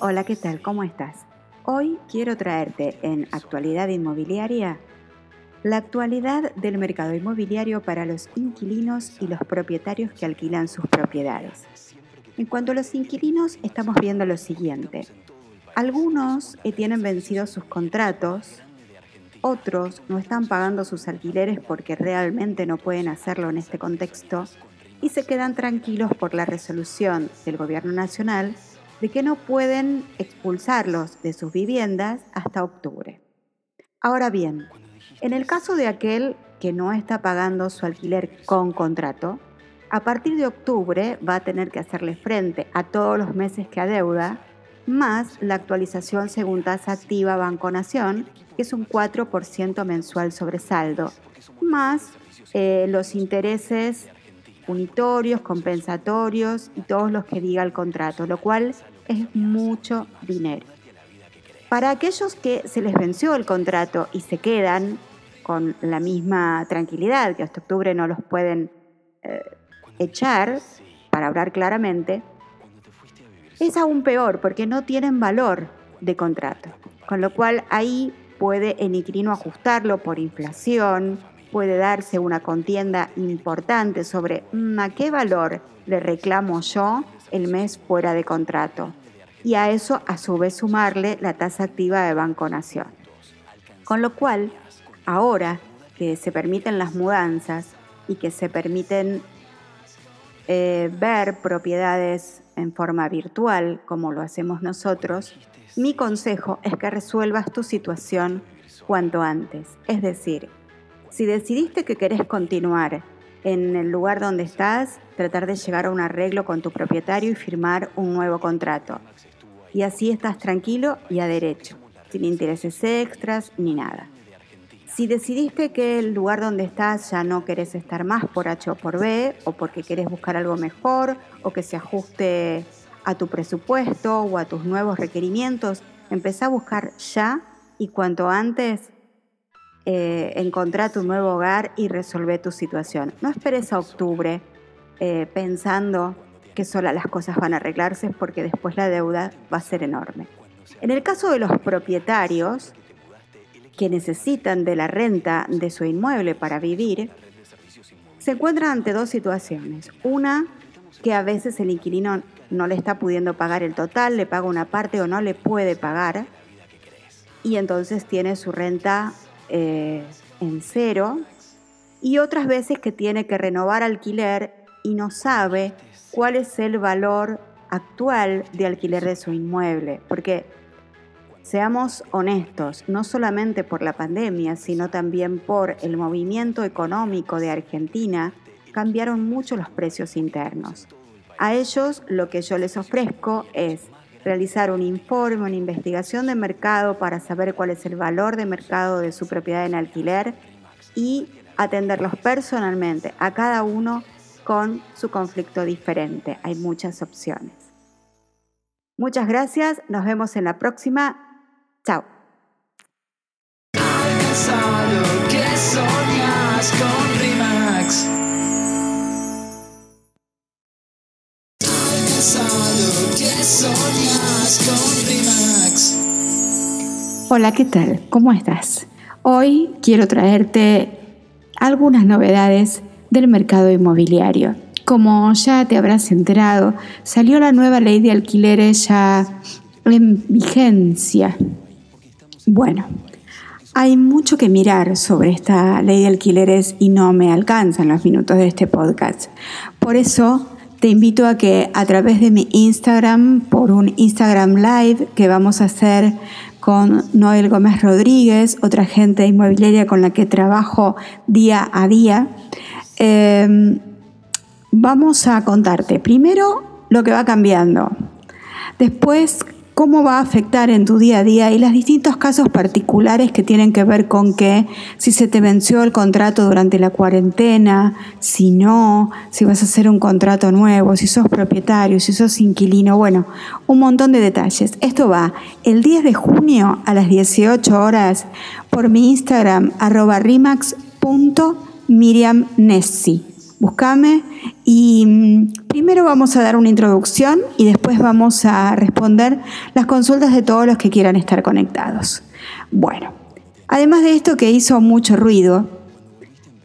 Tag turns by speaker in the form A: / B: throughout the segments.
A: Hola, ¿qué tal? ¿Cómo estás? Hoy quiero traerte en Actualidad Inmobiliaria la actualidad del mercado inmobiliario para los inquilinos y los propietarios que alquilan sus propiedades. En cuanto a los inquilinos, estamos viendo lo siguiente. Algunos tienen vencidos sus contratos, otros no están pagando sus alquileres porque realmente no pueden hacerlo en este contexto y se quedan tranquilos por la resolución del Gobierno Nacional de que no pueden expulsarlos de sus viviendas hasta octubre. Ahora bien, en el caso de aquel que no está pagando su alquiler con contrato, a partir de octubre va a tener que hacerle frente a todos los meses que adeuda, más la actualización según tasa activa Banco Nación, que es un 4% mensual sobre saldo, más eh, los intereses punitorios, compensatorios y todos los que diga el contrato, lo cual es mucho dinero. Para aquellos que se les venció el contrato y se quedan con la misma tranquilidad, que hasta octubre no los pueden eh, echar, para hablar claramente, es aún peor porque no tienen valor de contrato. Con lo cual ahí puede inquilino ajustarlo por inflación, puede darse una contienda importante sobre mm, a qué valor le reclamo yo el mes fuera de contrato. Y a eso a su vez sumarle la tasa activa de Banco Nación. Con lo cual, ahora que se permiten las mudanzas y que se permiten eh, ver propiedades en forma virtual, como lo hacemos nosotros, mi consejo es que resuelvas tu situación cuanto antes. Es decir, si decidiste que querés continuar en el lugar donde estás, tratar de llegar a un arreglo con tu propietario y firmar un nuevo contrato. Y así estás tranquilo y a derecho, sin intereses extras ni nada. Si decidiste que el lugar donde estás ya no querés estar más por H o por B, o porque querés buscar algo mejor, o que se ajuste a tu presupuesto o a tus nuevos requerimientos, empezá a buscar ya y cuanto antes eh, encontrar tu nuevo hogar y resolver tu situación. No esperes a octubre eh, pensando que solas las cosas van a arreglarse porque después la deuda va a ser enorme. En el caso de los propietarios que necesitan de la renta de su inmueble para vivir, se encuentran ante dos situaciones. Una, que a veces el inquilino no le está pudiendo pagar el total, le paga una parte o no le puede pagar, y entonces tiene su renta eh, en cero, y otras veces que tiene que renovar alquiler y no sabe cuál es el valor actual de alquiler de su inmueble, porque seamos honestos, no solamente por la pandemia, sino también por el movimiento económico de Argentina, cambiaron mucho los precios internos. A ellos lo que yo les ofrezco es realizar un informe, una investigación de mercado para saber cuál es el valor de mercado de su propiedad en alquiler y atenderlos personalmente a cada uno con su conflicto diferente. Hay muchas opciones. Muchas gracias, nos vemos en la próxima. Chao. Hola, ¿qué tal? ¿Cómo estás? Hoy quiero traerte algunas novedades del mercado inmobiliario. Como ya te habrás enterado, salió la nueva ley de alquileres ya en vigencia. Bueno, hay mucho que mirar sobre esta ley de alquileres y no me alcanzan los minutos de este podcast. Por eso te invito a que a través de mi Instagram, por un Instagram Live que vamos a hacer con Noel Gómez Rodríguez, otra gente inmobiliaria con la que trabajo día a día. Em, vamos a contarte primero lo que va cambiando, después cómo va a afectar en tu día a día y los distintos casos particulares que tienen que ver con que si se te venció el contrato durante la cuarentena, si no, si vas a hacer un contrato nuevo, si sos propietario, si sos inquilino, bueno, un montón de detalles. Esto va el 10 de junio a las 18 horas por mi Instagram arroba rimax.miriamnessi. Búscame y mm, Primero vamos a dar una introducción y después vamos a responder las consultas de todos los que quieran estar conectados. Bueno, además de esto que hizo mucho ruido,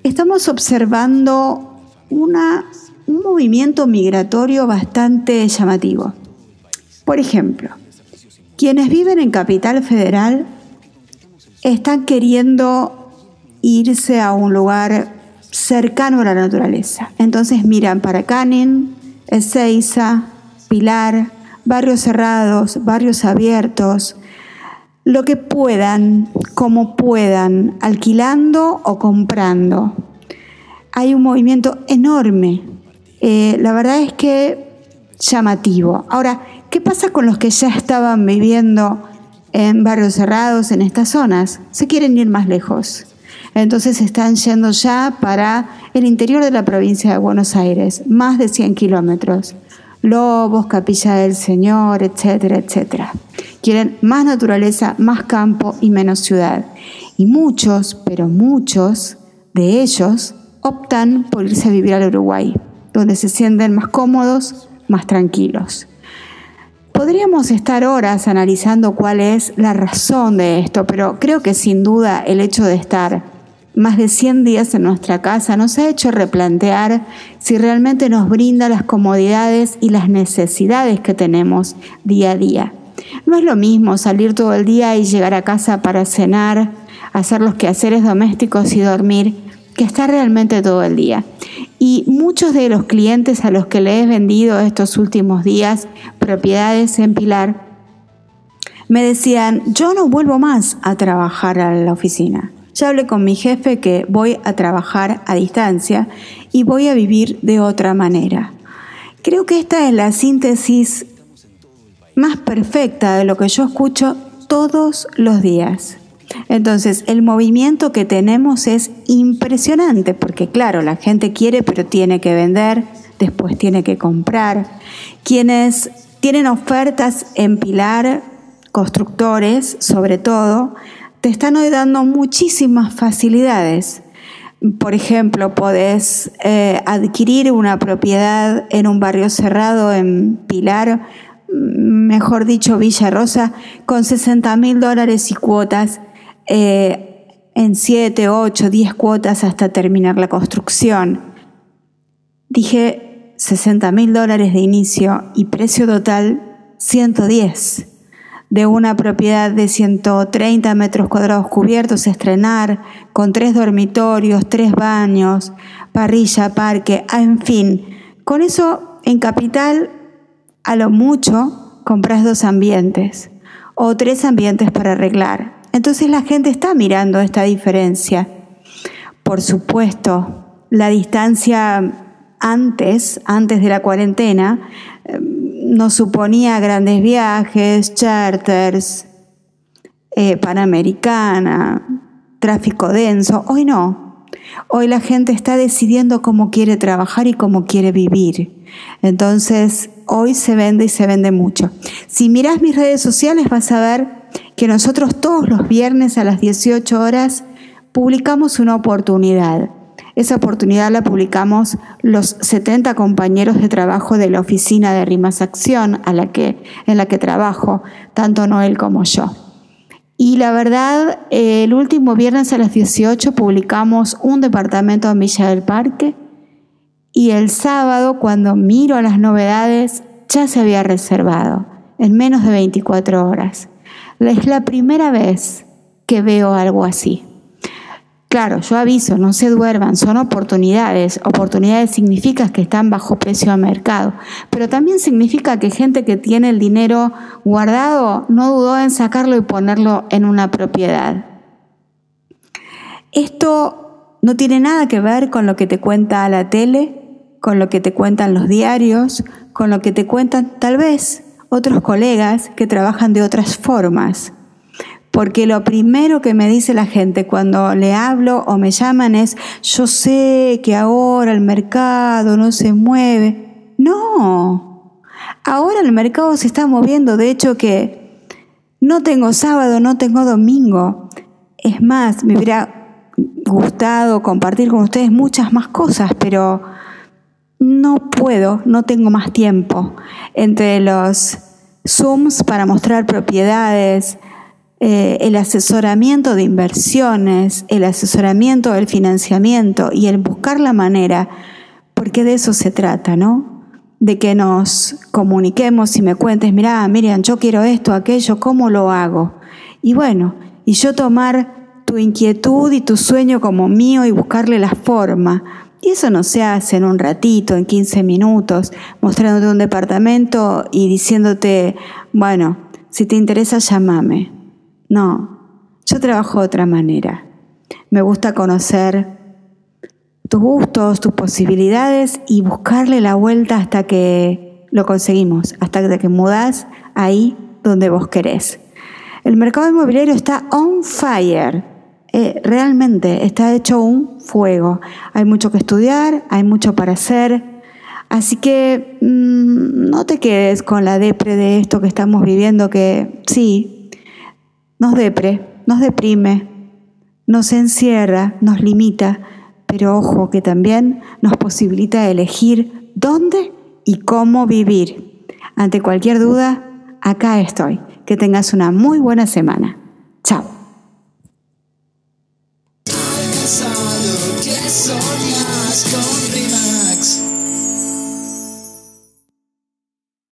A: estamos observando una, un movimiento migratorio bastante llamativo. Por ejemplo, quienes viven en Capital Federal están queriendo irse a un lugar cercano a la naturaleza. Entonces miran para Canin, Ezeiza, Pilar, barrios cerrados, barrios abiertos, lo que puedan, como puedan, alquilando o comprando. Hay un movimiento enorme. Eh, la verdad es que llamativo. Ahora, ¿qué pasa con los que ya estaban viviendo en barrios cerrados en estas zonas? Se quieren ir más lejos. Entonces están yendo ya para el interior de la provincia de Buenos Aires, más de 100 kilómetros. Lobos, Capilla del Señor, etcétera, etcétera. Quieren más naturaleza, más campo y menos ciudad. Y muchos, pero muchos de ellos optan por irse a vivir al Uruguay, donde se sienten más cómodos, más tranquilos. Podríamos estar horas analizando cuál es la razón de esto, pero creo que sin duda el hecho de estar más de 100 días en nuestra casa nos ha hecho replantear si realmente nos brinda las comodidades y las necesidades que tenemos día a día. No es lo mismo salir todo el día y llegar a casa para cenar, hacer los quehaceres domésticos y dormir, que estar realmente todo el día. Y muchos de los clientes a los que le he vendido estos últimos días propiedades en Pilar me decían, yo no vuelvo más a trabajar a la oficina. Ya hablé con mi jefe que voy a trabajar a distancia y voy a vivir de otra manera. Creo que esta es la síntesis más perfecta de lo que yo escucho todos los días. Entonces, el movimiento que tenemos es impresionante porque, claro, la gente quiere pero tiene que vender, después tiene que comprar. Quienes tienen ofertas en Pilar, constructores sobre todo, te están hoy dando muchísimas facilidades. Por ejemplo, podés eh, adquirir una propiedad en un barrio cerrado en Pilar, mejor dicho, Villa Rosa, con 60 mil dólares y cuotas eh, en 7, 8, 10 cuotas hasta terminar la construcción. Dije 60 mil dólares de inicio y precio total 110 de una propiedad de 130 metros cuadrados cubiertos, estrenar, con tres dormitorios, tres baños, parrilla, parque, ah, en fin. Con eso, en capital, a lo mucho, compras dos ambientes o tres ambientes para arreglar. Entonces la gente está mirando esta diferencia. Por supuesto, la distancia antes, antes de la cuarentena, nos suponía grandes viajes, charters, eh, panamericana, tráfico denso. Hoy no. Hoy la gente está decidiendo cómo quiere trabajar y cómo quiere vivir. Entonces, hoy se vende y se vende mucho. Si miras mis redes sociales vas a ver que nosotros todos los viernes a las 18 horas publicamos una oportunidad esa oportunidad la publicamos los 70 compañeros de trabajo de la oficina de Rimas Acción a la que, en la que trabajo, tanto Noel como yo. Y la verdad, el último viernes a las 18 publicamos un departamento en Villa del Parque y el sábado, cuando miro las novedades, ya se había reservado en menos de 24 horas. Es la primera vez que veo algo así. Claro, yo aviso, no se duerman, son oportunidades. Oportunidades significa que están bajo precio de mercado, pero también significa que gente que tiene el dinero guardado no dudó en sacarlo y ponerlo en una propiedad. Esto no tiene nada que ver con lo que te cuenta la tele, con lo que te cuentan los diarios, con lo que te cuentan tal vez otros colegas que trabajan de otras formas porque lo primero que me dice la gente cuando le hablo o me llaman es, yo sé que ahora el mercado no se mueve. No, ahora el mercado se está moviendo, de hecho que no tengo sábado, no tengo domingo. Es más, me hubiera gustado compartir con ustedes muchas más cosas, pero no puedo, no tengo más tiempo. Entre los Zooms para mostrar propiedades, eh, el asesoramiento de inversiones, el asesoramiento del financiamiento y el buscar la manera, porque de eso se trata, ¿no? De que nos comuniquemos y me cuentes, mira, Miriam, yo quiero esto, aquello, ¿cómo lo hago? Y bueno, y yo tomar tu inquietud y tu sueño como mío y buscarle la forma. Y eso no se hace en un ratito, en 15 minutos, mostrándote un departamento y diciéndote, bueno, si te interesa, llámame. No, yo trabajo de otra manera. Me gusta conocer tus gustos, tus posibilidades y buscarle la vuelta hasta que lo conseguimos, hasta que mudas ahí donde vos querés. El mercado inmobiliario está on fire. Eh, realmente está hecho un fuego. Hay mucho que estudiar, hay mucho para hacer. Así que mm, no te quedes con la depre de esto que estamos viviendo, que sí, nos depre, nos deprime, nos encierra, nos limita, pero ojo que también nos posibilita elegir dónde y cómo vivir. Ante cualquier duda, acá estoy. Que tengas una muy buena semana. Chao.